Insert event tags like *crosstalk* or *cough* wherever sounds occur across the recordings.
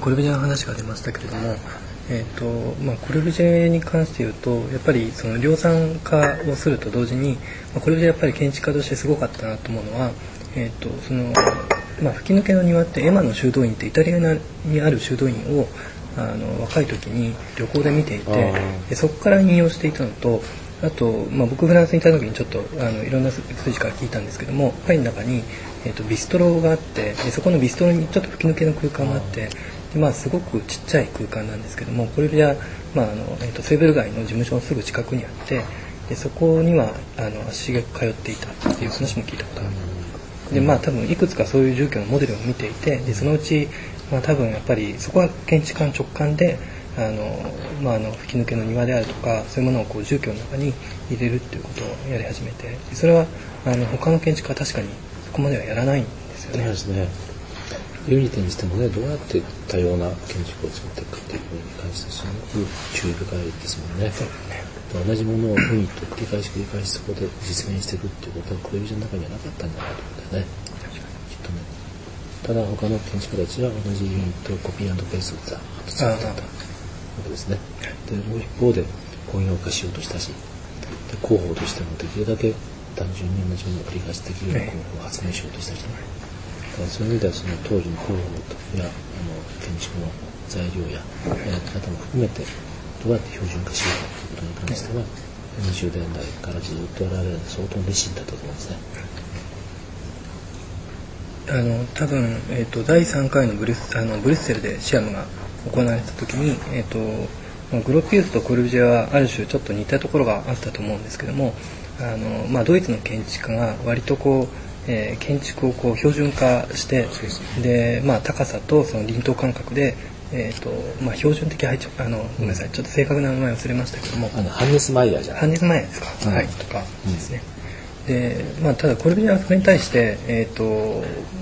コルビジェの話が出ましたけれども、えーとまあ、コルビジェに関して言うとやっぱりその量産化をすると同時に、まあ、コルビジェやっぱり建築家としてすごかったなと思うのは、えーとそのまあ、吹き抜けの庭ってエマの修道院ってイタリアにある修道院をあの若い時に旅行で見ていてでそこから引用していたのとあと、まあ、僕フランスにいた時にちょっとあのいろんな数字から聞いたんですけどもパリの中に、えーと、ビストロがあってでそこのビストロにちょっと吹き抜けの空間があってで、まあ、すごくちっちゃい空間なんですけどもこれじゃ、まああのえーと、セーブル街の事務所のすぐ近くにあってでそこにはあの足しげく通っていたっていう話も聞いたことある。でまあ多分いくつかそういう住居のモデルを見ていてでそのうち、まあ、多分やっぱりそこは建築家の直感であの、まあ、あの吹き抜けの庭であるとかそういうものをこう住居の中に入れるっていうことをやり始めてそれはあの他の建築家は確かにそこまではやらないんですよね。ユニテにしてもねどうやって多様な建築を作っていくかっていうことに関してすごく注意深いですもんね。ね同じものをユニット繰り返し繰り返しそこで実現していくっていうことはこれ以上の中にはなかったんじゃないかと思うんだよね。きっとね。ただ他の建築家たちは同じユニットをコピーペースで作ってた。わけですね。でもう一方で工業化しようとしたしで広報としてもできるだけ単純に同じものを繰り返しできるような広報を発明しようとしたしね。そういう意味ではその当時の広報やあの建築の材料ややり方も含めてどうやって標準化しようかということに関しては20年代からずっと我々相当熱心だったと思うんですね。あの多分、えーと、第3回のブリスあのブリュッセルでシアムが行われた時に、えーと、グロピウスとコルビジェはある種ちょっと似たところがあったと思うんですけどもあの、まあ、ドイツの建築家が割とこう、えー、建築をこう標準化してで、まあ、高さとその輪頭感覚でえーとまあ、標準的配置あのごめんなさいちょっと正確な名前忘れましたけども。あのハンネスマイヤーじゃハンネスマイヤーですか、うん、はい。とかですね、うん、でまあ、ただコルビジェはそれに対して、えーと、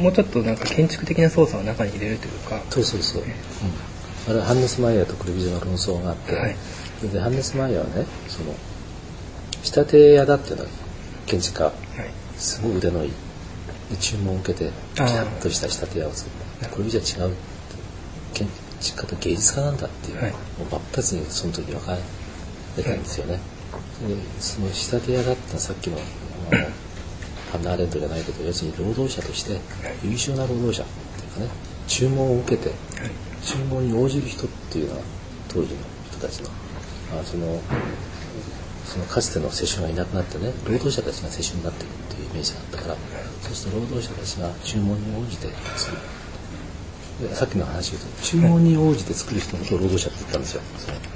もうちょっとなんか建築的な操作を中に入れるというか。そうそうそう、えー、うん。あれハンネス・マイヤーとクルビジェの論争があって、はい、でハンネス・マイヤーはねその仕立て屋だっていうのは建築家、はい、すごい腕のいいで注文を受けてピャッとした仕立て屋を作った。クルビジェは違う建築家と芸術家なんだっていう、はい、もう真っ二つにその時分かれたんですよね、でその仕立て屋だったさっきのハンナ・アレントじゃないけど要するに労働者として優秀な労働者っていうかね注文を受けて、注文に応じる人っていうのは当時の人たちのあそのそのかつての世襲がいなくなってね労働者たちが世襲になっているっていうイメージがあったからそうすると労働者たちが注文に応じて作るさっきの話言うと注文に応じて作る人のことを労働者って言ったんですよ。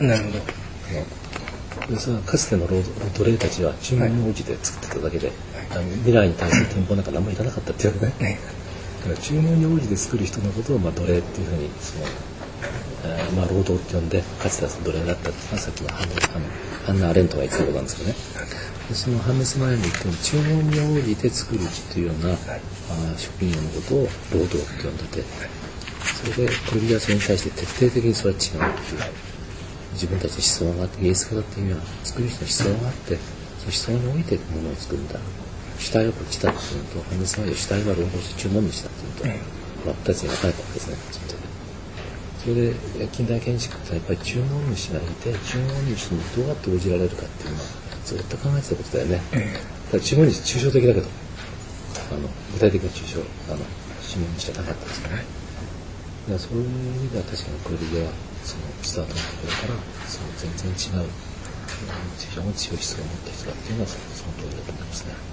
なるほど。でそのかつての労奴隷たちは注文に応じて作ってただけで、はい、未来に対する店舗なんか何もいらなかったっていうね。ねから注文に応じて作る人のことを、まあ、奴隷っていうふうにその、えー、まあ、労働って呼んでかつては奴隷だったっていうのはさっきのハンナ・アレントが言ってたことなんですけどねでそのハンネス前に言っても注文に応じて作るっていうような、あ職業のことを労働って呼んでてそれでコルビアそれに対して徹底的にそれは違うっていう。自分たちの思想があって芸術家だっていうのは作る人の思想があってその思想においてものを作るんだ。主体をこっちだっていうのと、ハンデスマイ主体は労働者注文主だっていうのと、真っ二つに分かれたわけですね、それで近代建築ってやっぱり注文主がいて注文主にどうやって応じられるかっていうのはずっと考えてたことだよね、だ注文主抽象的だけどあの具体的な抽象あの注文主じゃなかったですよねだからそういう意味では確かにこれではそのスタートのところからその全然違う非常に強い思想を持った人だっていうのはその通りだと思いますね。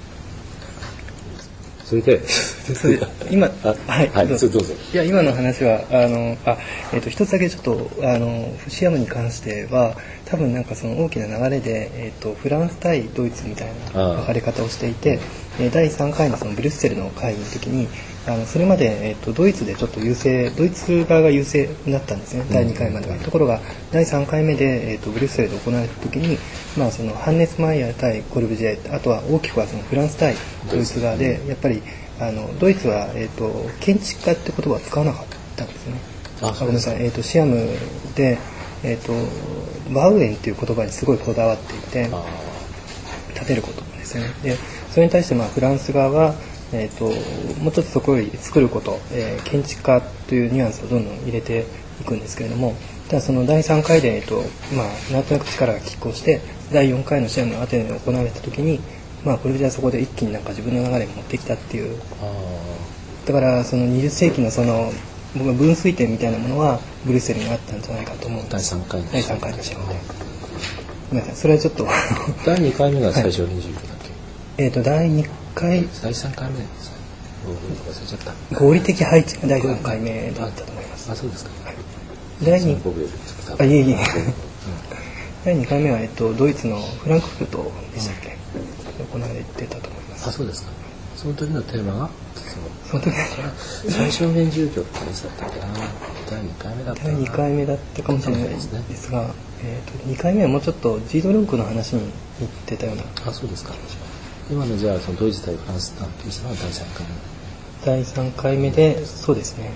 それで今はい、はい、どうぞ。いや今の話はあのあ、えーと、一つだけちょっとあのシアムに関しては多分なんかその大きな流れで、えーと、フランス対ドイツみたいな分かれ方をしていて、え第3回のそのブリュッセルの会議の時にあのそれまで、えーと、ドイツでちょっと優勢ドイツ側が優勢になったんですね。第2回までは、ところが第3回目で、えー、とブリュッセルで行われた時に、まあ、そのハンネス・マイヤー対コルブジェあとは大きくはそのフランス対ドイツ側でやっぱりあのドイツは、えーと、建築家って言葉は使わなかったんですね。あごめんなさい、えーと、シアムで、えーと、バウエンっていう言葉にすごいこだわっていて建てることですね。でそれに対してまあフランス側はえーと、もうちょっとそこより作ること、えー、建築家というニュアンスをどんどん入れていくんですけれどもただその第3回で、えーとまあ、なんとなく力が拮抗して第4回の試合のアテネで行われた時に、まあ、これじゃそこで一気になんか自分の流れに持ってきたっていう。だからその20世紀のその僕は分水点みたいなものはブリュッセルにあったんじゃないかと思うんです。第3回第3回の試合でごめんなさい。それはちょっと。*laughs* 第2回目が最初に19だっけ、はい、えっ、ー、と第2回。第3回目忘れちゃった合理的配置が第3回目だったと思います。あそうですか、はい、第2あいえいえ。第2回目は、えっと、ドイツのフランクフルトでしたっけ、うん、行われてたと思います。あそうですか。その時のテーマがその時最小限住居ってやつだったっけな？第2回目だった第2回目だったかもしれな。いですねですが、えーと、2回目はもうちょっとジードルンクの話に行ってたようなあそうですか今のじゃあそのドイツ対フランスなんていうのは第3回目？第3回目でそうですね。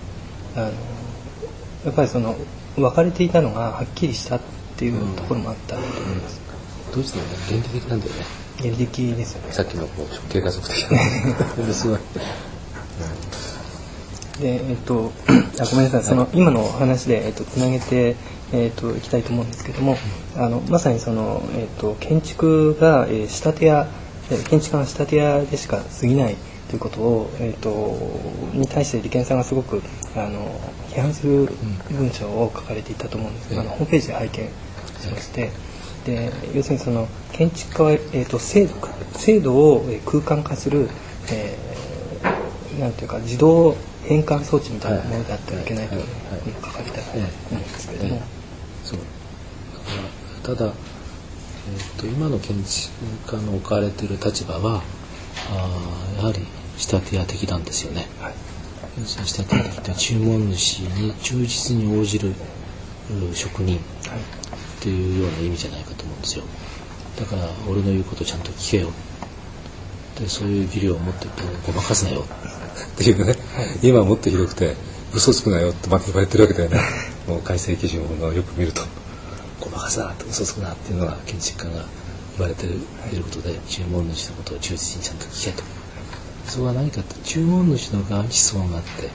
あのやっぱりその分かれていたのがはっきりしたっていうところもあったと思います、うん、ドイツの原理的なんだよね。原理的ですよね。さっきのこう直径加速的なすごい。でえっとあごめんなさい。その、今の話で、えっと、つなげて、えっと、いきたいと思うんですけども、あのまさにその、えっと、建築が、えー、仕立て屋建築家の仕立て屋でしか過ぎないということを、えーと、に対して利権さんがすごくあの批判する文章を書かれていたと思うんです。けど、うん、あのホームページで拝見しまして、で要するにその建築家は、えーと、制度制度を空間化する、えー、なんていうか自動変換装置みたいなものであってはいけないというふうに書かれたと思うんですけれども。そう。ただえーと、今の建築家の置かれている立場はあやはり仕立て屋的なんですよね。はい、要するに仕立て屋的って注文主に忠実に応じる職人っていうような意味じゃないかと思うんですよ。だから俺の言うことちゃんと聞けよ。でそういう技量を持ってごまかすなよ。っていうね、はい、今もっとひどくて嘘つくなよってまた言われてるわけだよね。もう改正基準をよく見ると。ごまかすなって嘘つくなっていうのが建築家が言われていることで注文主のことを忠実にちゃんと聞けと。それは何かって注文主の側に思想があって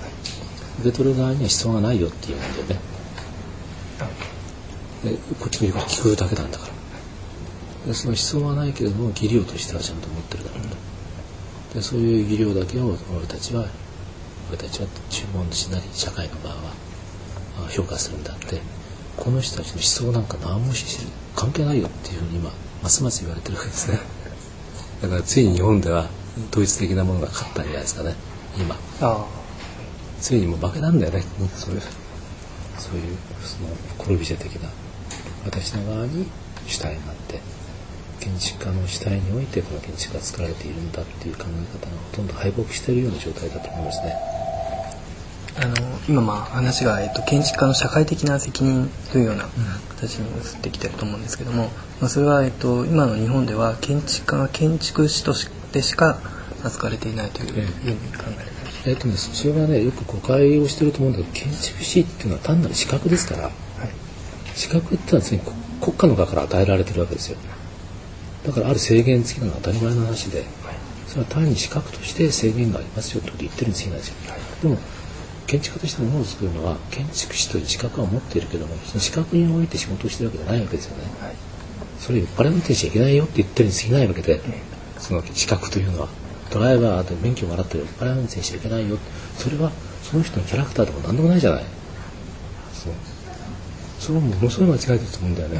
受け取る側には思想がないよっていうんだよね。でこっちの言うこと聞くだけなんだから。でその思想はないけれども技量としてはちゃんと持ってるだろうと。でそういう技量だけを俺たちは俺たちは注文主なり社会の側は評価するんだって。この人たちの思想なんか何もし関係ないよっていうふうに今ますます言われてるわけですね。*laughs* だからついに日本では統一的なものが勝ったんじゃないですかね今。ついにもう負けなんだよねそういうそういうそのコルビジェ的な私の側に主体になって建築家の主体においてこの建築が作られているんだっていう考え方がほとんど敗北しているような状態だと思いますね。あの今まあ話が、えっと、建築家の社会的な責任というような形に移ってきてると思うんですけども、まあ、それは、えっと、今の日本では建築家が建築士としてしか扱われていないというふうに考えられます。えっとね、それはねよく誤解をしてると思うんだけど建築士っていうのは単なる資格ですから、はい、資格ってのは常に国家の側から与えられてるわけですよ。だからある制限付きなのは当たり前の話で、はい、それは単に資格として制限がありますよってこと言ってるに過ぎないですよ、はい、でも建築家としてものを作るのは建築士という資格は持っているけどもその資格において仕事をしてるわけじゃないわけですよね、はい、それをバレ運転しちゃいけないよって言ってるに過ぎないわけで、その資格というのはドライバーで免許をもらってるバレ運転しちゃいけないよそれはその人のキャラクターでも何でもないじゃない。そう。それはものすごい間違えてると思うんだよね。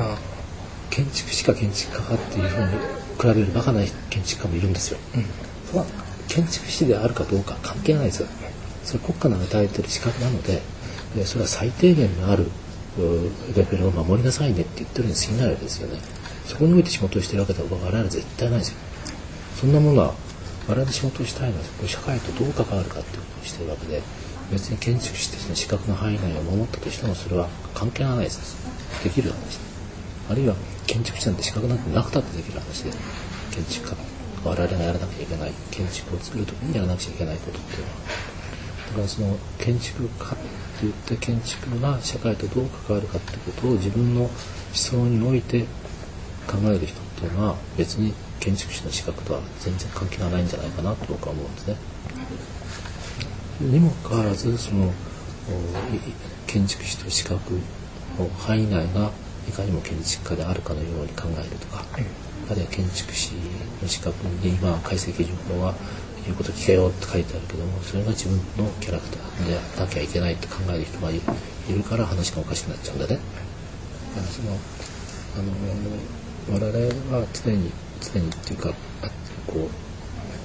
建築士か建築家かっていうふうに比べるバカな建築家もいるんですよ、うん、それは建築士であるかどうか関係ないですよそれ国家の与えてる資格なのでそれは最低限のあるレベルを守りなさいねって言ってるに過ぎないわけですよね。そこにおいて仕事をしてるわけでは我々は絶対ないですよ。そんなものは我々仕事をしたいのは社会とどう関わるかっていうことをしてるわけで別に建築士としての資格の範囲内を守ったとしてもそれは関係ないです。できる話。あるいは建築士なんて資格なんてなくたってできる話で建築家我々がやらなきゃいけない。建築を作る時にやらなくちゃいけないことっていうのはだからその建築家って言って建築が社会とどう関わるかってことを自分の思想において考える人っていうのは別に建築士の資格とは全然関係がないんじゃないかなと僕は思うんですね。にもかかわらずその建築士と資格の範囲内がいかにも建築家であるかのように考えるとか、あるいは建築士の資格に今改正基準法は言うこと聞けよって書いてあるけどもそれが自分のキャラクターでなきゃいけないって考える人がいるから話がおかしくなっちゃうんだね。そのあの我々は常に常にっていうかこ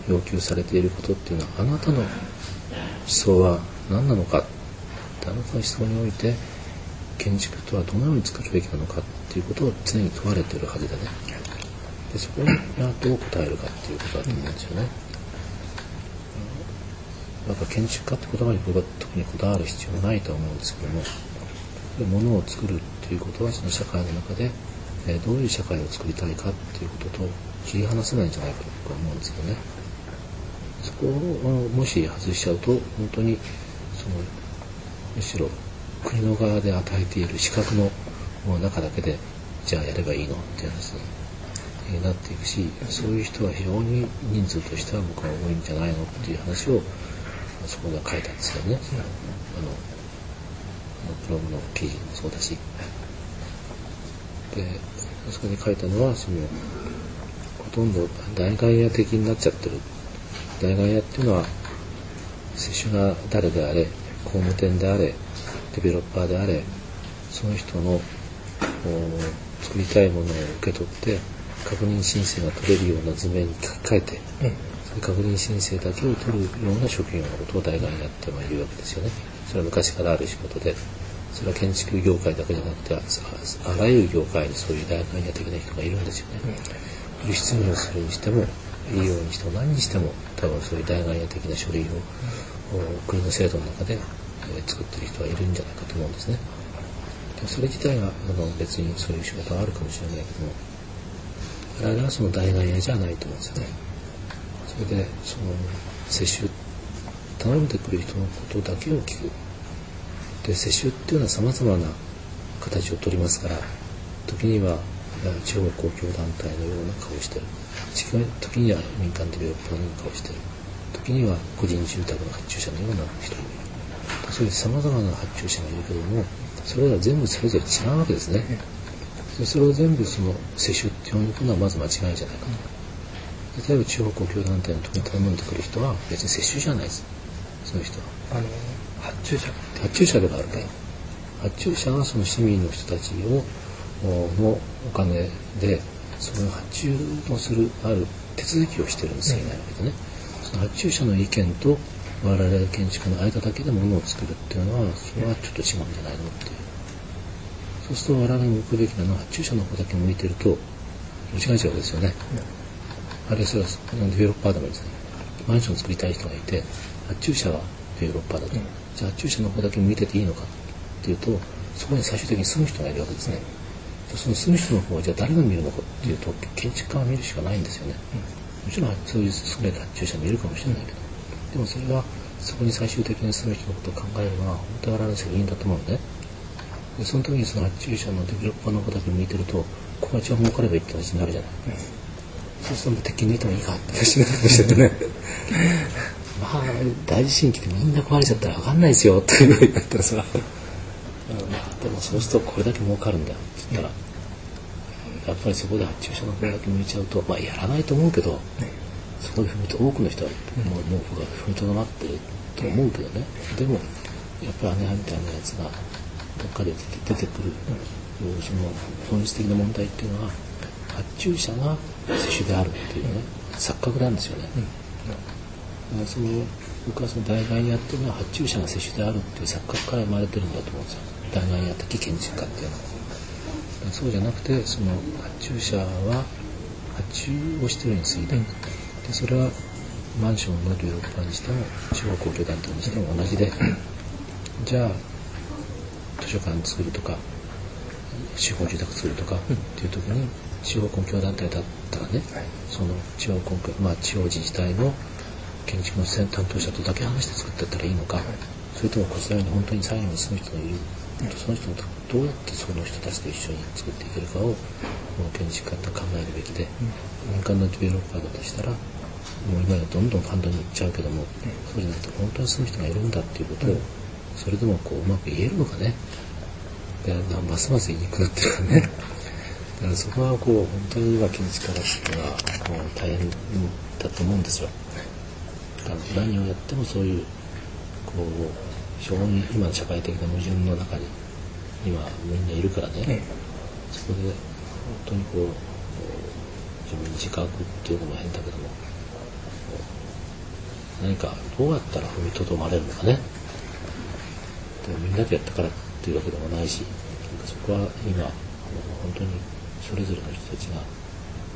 う要求されていることっていうのはあなたの思想は何なのかあなたの思想において建築とはどのように作るべきなのかっていうことを常に問われているはずでねでそこにどう答えるかっていうことだと思うんですよね。だから建築家って言葉に僕は特にこだわる必要はないとは思うんですけども物を作るっていうことはその社会の中で、えどういう社会を作りたいかっていうことと切り離せないんじゃないかと僕は思うんですよね。そこをもし外しちゃうと本当にそのむしろ国の側で与えている資格の中だけでじゃあやればいいのっていう話になっていくしそういう人は非常に人数としては僕は多いんじゃないのっていう話をそこで書いたんですよね。あのブログの記事もそうだし。でそこに書いたのはそのほとんど大外野的になっちゃってる。大外野っていうのは接種が誰であれ工務店であれデベロッパーであれその人の作りたいものを受け取って確認申請が取れるような図面に書き換えて、うん、確認申請だけを取るような職業のことを大概やってはいるわけですよね。それは昔からある仕事でそれは建築業界だけじゃなくてあらゆる業界にそういう大学野的な人がいるんですよね。輸出入するにしても医療にしても何にしても多分そういう大学野的な書類を、国の制度の中で、え、作ってる人はいるんじゃないかと思うんですね。でそれ自体はあの別にそういう仕事はあるかもしれないけども我々はその大学野じゃないと思うんですよね。それでその接種頼んでくる人のことだけを聞く。で接種っていうのはさまざまな形をとりますから時には地方公共団体のような顔をしてる。時には民間デベロッパーのような顔をしてる。時には個人住宅の発注者のような人もいる。そういうさまざまな発注者がいるけどもそれら全部それぞれ違うわけですね。でそれを全部その接種って呼ぶのはまず間違いじゃないかと。例えば地方公共団体の時に頼んでくる人は別に接種じゃないです。そういう人は。あの発注者発注者ではあるか発注者はその市民の人たちをのお金でその発注をするある手続きをしてるんですよ、いないわけでねその発注者の意見と我々建築の間だけで物を作るっていうのはそれはちょっと違うんじゃないのっていう。そうすると我々が向くべきなのは発注者の方だけ向いてると間違えちゃうわけですよね、あるいはそれはデベロッパーでもですねマンションを作りたい人がいて発注者はデベロッパーだと、うん、じゃあ発注者の方だけ向いてていいのかっていうとそこに最終的に住む人がいるわけですね、その住む人の方はじゃあ誰が見るのかっていうと建築家が見るしかないんですよね、もちろんそういう優れた発注者もいるかもしれないけどでもそれはそこに最終的に住む人のことを考えるのは本当に我々の責任だと思うのね。でその時にその発注者のデベロッパーの方だけ向いてるとここは一番儲かればいいって話になるじゃない、うん、そうすると鉄筋抜いてもいいかって話になってましたよね。まあ大地震来てみんな壊れちゃったら分かんないですよっていうふうになったらさ、うん、でもそうするとこれだけ儲かるんだよって言ったら、やっぱりそこで発注者の方だけ向いちゃうとまあやらないと思うけど、そこで踏みと多くの人はもうもう僕は踏みとどまってると思うけどね、でもやっぱり姉みたいなやつがどっかで出てくる、その本質的な問題っていうのは発注者が接種であるっていうね錯覚なんですよね。その僕はその大概やってるのは発注者が接種であるっていう錯覚から生まれてるんだと思うんですよ。大概や的建築家っていうのは。そうじゃなくてその発注者は発注をしてるについ。て、でそれはマンションのデベロッパーにしても地方公共団体にしても同じで、じゃあ図書館作るとか地方住宅作るとかっていう時に地方公共団体だったらね、その地方公共まあ地方自治体の建築の担当者とだけ話して作ってったらいいのか、それともこちらに本当に最後に住む人がいる、その人とどうやってその人たちと一緒に作っていけるかを建築家って考えるべきで、民間のデベロッパーだとしたらもう今やどんどん簡単に言っちゃうけども、そうじゃなくて本当に住む人がいるんだっていうことを、それでもこううまく言えるのかね。でますます言いにくくなってるからね *laughs* だからそこはこう本当に今建築家っていうのはもう大変だと思うんですよ。何をやってもそういうこう非常に今の社会的な矛盾の中に今みんないるからね、そこで本当にこう自分に自覚っていうのも変だけども何かどうやったら踏みとどまれるのかね。でみんなでやったからっていうわけでもないしそこは今本当にそれぞれの人たちが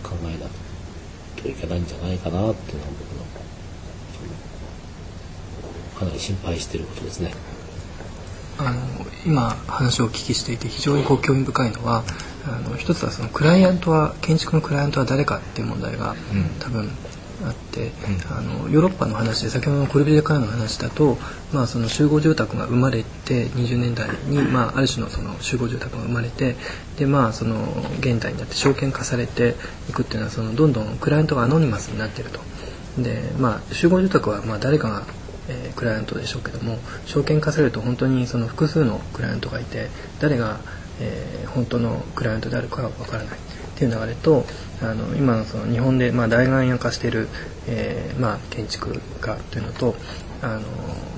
考えなといけないんじゃないかなっていうのは僕のかなり心配していることですね。あの今話をお聞きしていて非常にこう興味深いのはあの一つはそのクライアントは建築のクライアントは誰かっていう問題が、多分あって、うん、あのヨーロッパの話で先ほどのコルビジェからの話だと、まあ、その集合住宅が生まれて20年代に、まあ、ある種のその集合住宅が生まれてで、まあ、その現代になって証券化されていくっていうのはそのどんどんクライアントがアノニマスになっていると。でまあ、集合住宅はまあ誰かがえー、クライアントでしょうけども証券化されると本当にその複数のクライアントがいて誰が、えー、本当のクライアントであるかがわからないっていう流れとあの今のその日本で、まあ、大眼屋化している、えーまあ、建築家というのとあの、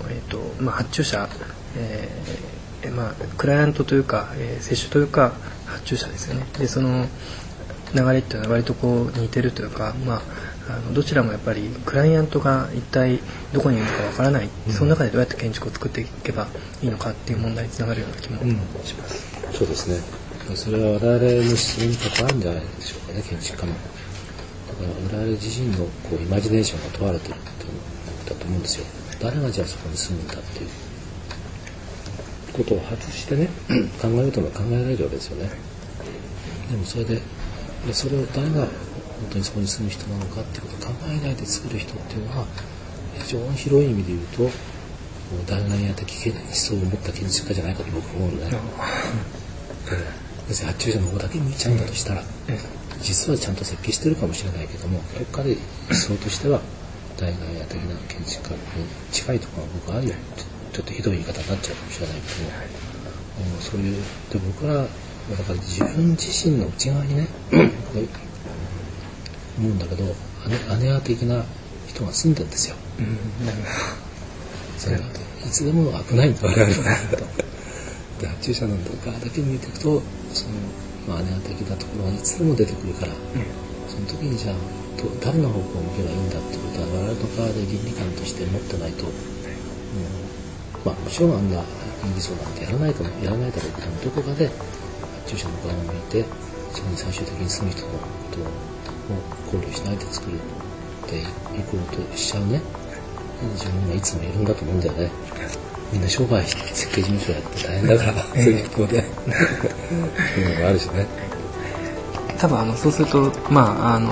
えーとまあ、発注者、えーまあ、クライアントというか、えー、接種というか発注者ですよね。でその流れっていうのは割とこう似てるというか、まあ、あのどちらもやっぱりクライアントが一体どこにいるのかわからない、うん、その中でどうやって建築を作っていけばいいのかっていう問題につながるような気もします、うん、そうですねそれは我々の質問に関わるんじゃないでしょうかね建築家も。だから我々自身のこうイマジネーションが問われてるっていうだと思うんですよ。誰がじゃあそこに住むんだっていうことを外してね考えようとも考えられるわけですよね。でもそれでそれを誰が本当にそこに住む人なのかっていうことを考えないで作る人っていうのは非常に広い意味で言うと弾丸や的思想を持った建築家じゃないかと僕は思うのね。*laughs* 別に発注者の方だけ向いちゃうんだとしたら、実はちゃんと設計してるかもしれないけどもどっかで思想としては大概や的な建築家に近いところが僕はあるよ。ちょっとひどい言い方になっちゃうかもしれないけども、うん、そういうで僕はだから自分自身の内側にね *clears throat* 思うんだけど姉姉的な人が住んでるんですよ、うん、それいつでも危ないんだ我々は *laughs* で発注者なんとかだけ見ていくとその、まあ、姉的なところがいつでも出てくるから、うん、その時にじゃあ誰の方向を向けばいいんだってことは我々の側で倫理観として持ってないと、うん、まあもちろんあんな倫理層なんてやらないとやらないだろうけどもどこかで発注者の側を向いてそこに最終的に住む人のことを考慮しないで作るっていこうとしちゃうね。自分がいつもいるんだと思うんだよねみんな商売設計事務所やって大変だからそういう方で。そういうのがあるしね。多分あのそうするとまああの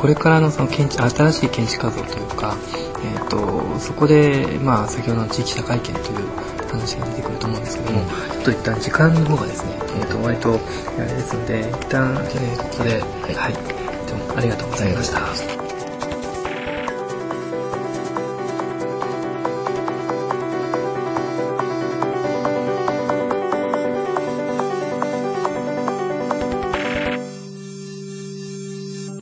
これからのその建築新しい建築家像というか、えーと、そこで、まあ、先ほどの地域社会権という話が出てくると思うんですけども、うん、ちょっと一旦時間の方がですね、えーと、割とあれですので一旦、えー、ここで、はい、はい。ありがとうございました。